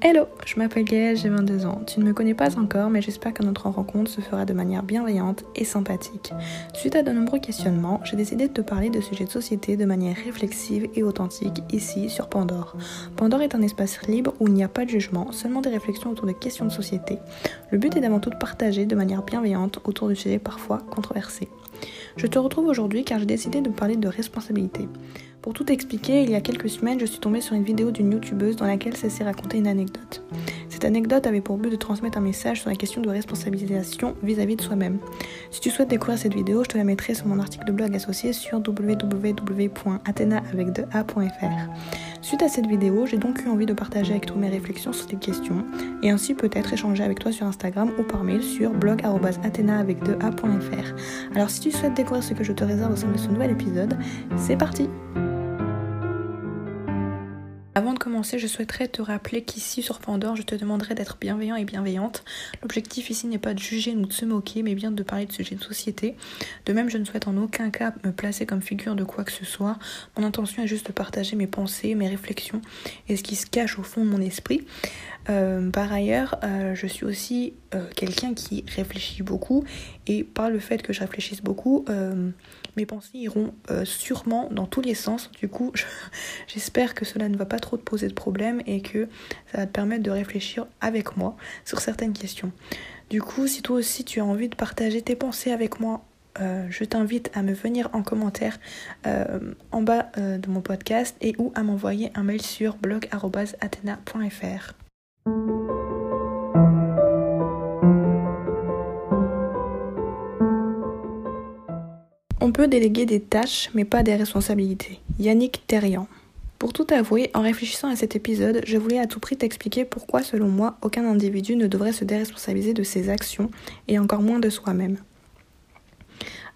Hello, je m'appelle Gaëlle, j'ai 22 ans. Tu ne me connais pas encore, mais j'espère que notre rencontre se fera de manière bienveillante et sympathique. Suite à de nombreux questionnements, j'ai décidé de te parler de sujets de société de manière réflexive et authentique ici sur Pandore. Pandore est un espace libre où il n'y a pas de jugement, seulement des réflexions autour de questions de société. Le but est d'avant tout de partager de manière bienveillante autour de sujets parfois controversés. Je te retrouve aujourd'hui car j'ai décidé de parler de responsabilité. Pour tout expliquer, il y a quelques semaines, je suis tombée sur une vidéo d'une youtubeuse dans laquelle celle-ci une anecdote. Cette anecdote avait pour but de transmettre un message sur la question de responsabilisation vis-à-vis de soi-même. Si tu souhaites découvrir cette vidéo, je te la mettrai sur mon article de blog associé sur www.athena.fr. Suite à cette vidéo, j'ai donc eu envie de partager avec toi mes réflexions sur ces questions et ainsi peut-être échanger avec toi sur Instagram ou par mail sur blog.athena.fr. Alors si tu souhaites découvrir ce que je te réserve au sein de ce nouvel épisode, c'est parti! Avant de commencer, je souhaiterais te rappeler qu'ici sur Pandore, je te demanderai d'être bienveillant et bienveillante. L'objectif ici n'est pas de juger ou de se moquer, mais bien de parler de sujets de société. De même, je ne souhaite en aucun cas me placer comme figure de quoi que ce soit. Mon intention est juste de partager mes pensées, mes réflexions et ce qui se cache au fond de mon esprit. Euh, par ailleurs, euh, je suis aussi euh, quelqu'un qui réfléchit beaucoup et par le fait que je réfléchisse beaucoup, mes pensées iront sûrement dans tous les sens. Du coup, j'espère que cela ne va pas trop te poser de problème et que ça va te permettre de réfléchir avec moi sur certaines questions. Du coup, si toi aussi tu as envie de partager tes pensées avec moi je t'invite à me venir en commentaire en bas de mon podcast et ou à m'envoyer un mail sur blog.athena.fr. On peut déléguer des tâches, mais pas des responsabilités. Yannick Terrian. Pour tout avouer, en réfléchissant à cet épisode, je voulais à tout prix t'expliquer pourquoi, selon moi, aucun individu ne devrait se déresponsabiliser de ses actions, et encore moins de soi-même.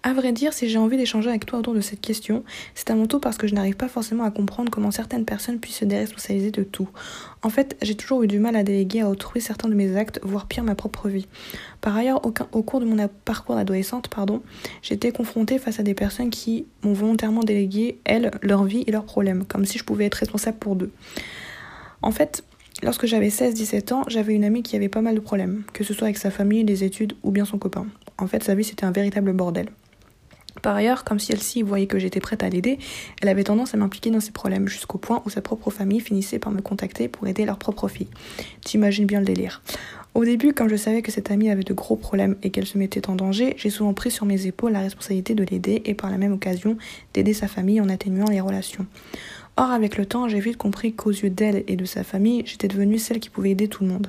À vrai dire, si j'ai envie d'échanger avec toi autour de cette question, c'est avant tout parce que je n'arrive pas forcément à comprendre comment certaines personnes puissent se déresponsabiliser de tout. En fait, j'ai toujours eu du mal à déléguer à autrui certains de mes actes, voire pire ma propre vie. Par ailleurs, au, cours de mon parcours d'adolescente, pardon, j'étais confrontée face à des personnes qui m'ont volontairement délégué, elles, leur vie et leurs problèmes, comme si je pouvais être responsable pour deux. En fait, Lorsque j'avais 16-17 ans, j'avais une amie qui avait pas mal de problèmes, que ce soit avec sa famille, les études ou bien son copain. En fait, sa vie c'était un véritable bordel. Par ailleurs, comme si elle-ci voyait que j'étais prête à l'aider, elle avait tendance à m'impliquer dans ses problèmes jusqu'au point où sa propre famille finissait par me contacter pour aider leur propre fille. T'imagines bien le délire. Au début, comme je savais que cette amie avait de gros problèmes et qu'elle se mettait en danger, j'ai souvent pris sur mes épaules la responsabilité de l'aider et par la même occasion d'aider sa famille en atténuant les relations. Or, avec le temps, j'ai vite compris qu'aux yeux d'elle et de sa famille, j'étais devenue celle qui pouvait aider tout le monde.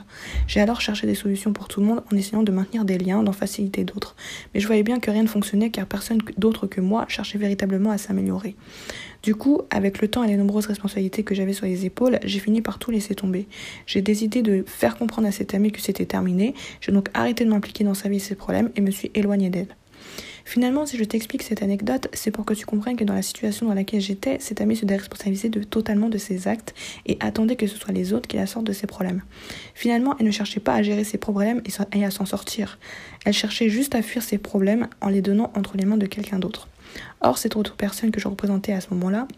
J'ai alors cherché des solutions pour tout le monde en essayant de maintenir des liens, d'en faciliter d'autres. Mais je voyais bien que rien ne fonctionnait car personne d'autre que moi cherchait véritablement à s'améliorer. Du coup, avec le temps et les nombreuses responsabilités que j'avais sur les épaules, j'ai fini par tout laisser tomber. J'ai décidé de faire comprendre à cette amie que c'était terminé, j'ai donc arrêté de m'impliquer dans sa vie et ses problèmes et me suis éloignée d'elle. Finalement, si je t'explique cette anecdote, c'est pour que tu comprennes que dans la situation dans laquelle j'étais, cet ami se déresponsabilisait totalement de ses actes et attendait que ce soit les autres qui la sortent de ses problèmes. Finalement, elle ne cherchait pas à gérer ses problèmes et à s'en sortir. Elle cherchait juste à fuir ses problèmes en les donnant entre les mains de quelqu'un d'autre. Or, cette autre personne que je représentais à ce moment-là,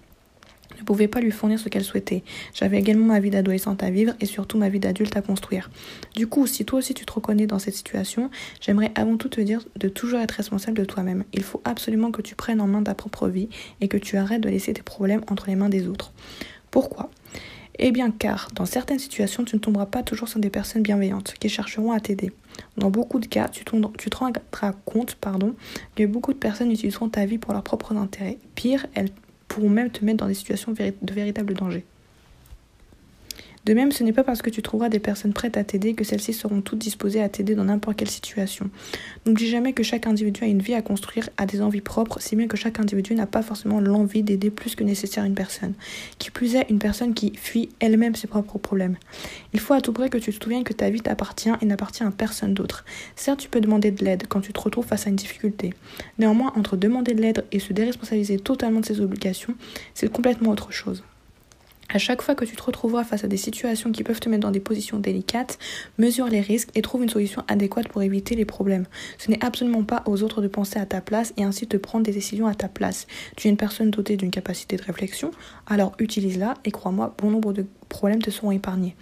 ne pouvais pas lui fournir ce qu'elle souhaitait. J'avais également ma vie d'adolescente à vivre et surtout ma vie d'adulte à construire. Du coup, si toi aussi tu te reconnais dans cette situation, j'aimerais avant tout te dire de toujours être responsable de toi-même. Il faut absolument que tu prennes en main ta propre vie et que tu arrêtes de laisser tes problèmes entre les mains des autres. Pourquoi? Eh bien car, dans certaines situations, tu ne tomberas pas toujours sur des personnes bienveillantes qui chercheront à t'aider. Dans beaucoup de cas, tu, te rendras compte pardon, que beaucoup de personnes utiliseront ta vie pour leurs propres intérêts. Pire, elles pourront même te mettre dans des situations de véritable danger. De même, ce n'est pas parce que tu trouveras des personnes prêtes à t'aider que celles-ci seront toutes disposées à t'aider dans n'importe quelle situation. N'oublie jamais que chaque individu a une vie à construire, a des envies propres, si bien que chaque individu n'a pas forcément l'envie d'aider plus que nécessaire une personne. Qui plus est, une personne qui fuit elle-même ses propres problèmes. Il faut à tout prix que tu te souviennes que ta vie t'appartient et n'appartient à personne d'autre. Certes, tu peux demander de l'aide quand tu te retrouves face à une difficulté. Néanmoins, entre demander de l'aide et se déresponsabiliser totalement de ses obligations, c'est complètement autre chose. À chaque fois que tu te retrouveras face à des situations qui peuvent te mettre dans des positions délicates, mesure les risques et trouve une solution adéquate pour éviter les problèmes. Ce n'est absolument pas aux autres de penser à ta place et ainsi de prendre des décisions à ta place. Tu es une personne dotée d'une capacité de réflexion, alors utilise-la et crois-moi, bon nombre de problèmes te seront épargnés.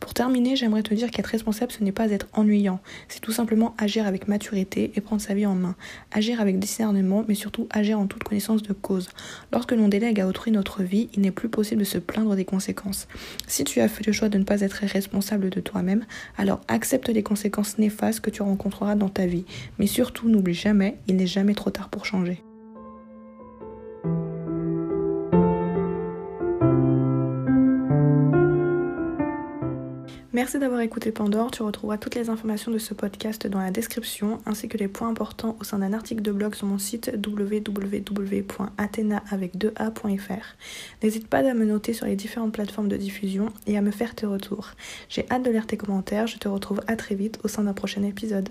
Pour terminer, j'aimerais te dire qu'être responsable, ce n'est pas être ennuyant, c'est tout simplement agir avec maturité et prendre sa vie en main. Agir avec discernement, mais surtout agir en toute connaissance de cause. Lorsque l'on délègue à autrui notre vie, il n'est plus possible de se plaindre des conséquences. Si tu as fait le choix de ne pas être responsable de toi-même, alors accepte les conséquences néfastes que tu rencontreras dans ta vie. Mais surtout, n'oublie jamais, il n'est jamais trop tard pour changer. Merci d'avoir écouté Pandore. Tu retrouveras toutes les informations de ce podcast dans la description, ainsi que les points importants au sein d'un article de blog sur mon site www.athena.fr. N'hésite pas à me noter sur les différentes plateformes de diffusion et à me faire tes retours. J'ai hâte de lire tes commentaires. Je te retrouve à très vite au sein d'un prochain épisode.